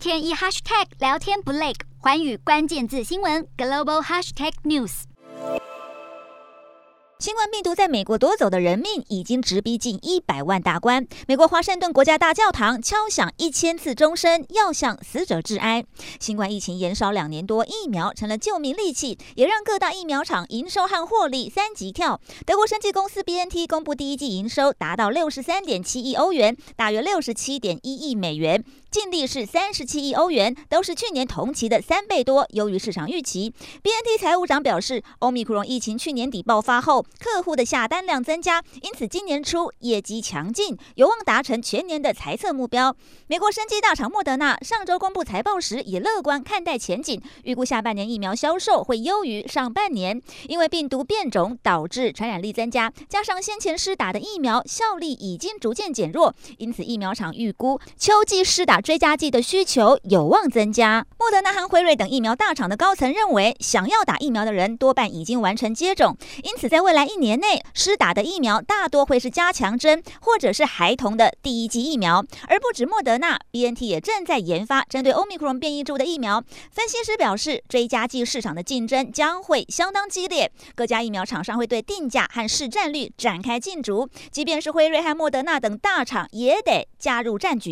天一 hashtag 聊天不累，寰宇关键字新闻 global hashtag news。新冠病毒在美国夺走的人命已经直逼近一百万大关。美国华盛顿国家大教堂敲响一千次钟声，要向死者致哀。新冠疫情延烧两年多，疫苗成了救命利器，也让各大疫苗厂营收和获利三级跳。德国生技公司 BNT 公布第一季营收达到六十三点七亿欧元，大约六十七点一亿美元，净利是三十七亿欧元，都是去年同期的三倍多，优于市场预期。BNT 财务长表示，欧米克戎疫情去年底爆发后，客户的下单量增加，因此今年初业绩强劲，有望达成全年的财测目标。美国生技大厂莫德纳上周公布财报时也乐观看待前景，预估下半年疫苗销售会优于上半年。因为病毒变种导致传染力增加，加上先前施打的疫苗效力已经逐渐减弱，因此疫苗厂预估秋季施打追加剂的需求有望增加。莫德纳和辉瑞等疫苗大厂的高层认为，想要打疫苗的人多半已经完成接种，因此在未来一年内施打的疫苗大多会是加强针或者是孩童的第一剂疫苗，而不止莫德纳，BNT 也正在研发针对欧米克戎变异株的疫苗。分析师表示，追加剂市场的竞争将会相当激烈，各家疫苗厂商会对定价和市占率展开竞逐，即便是辉瑞和莫德纳等大厂也得加入战局。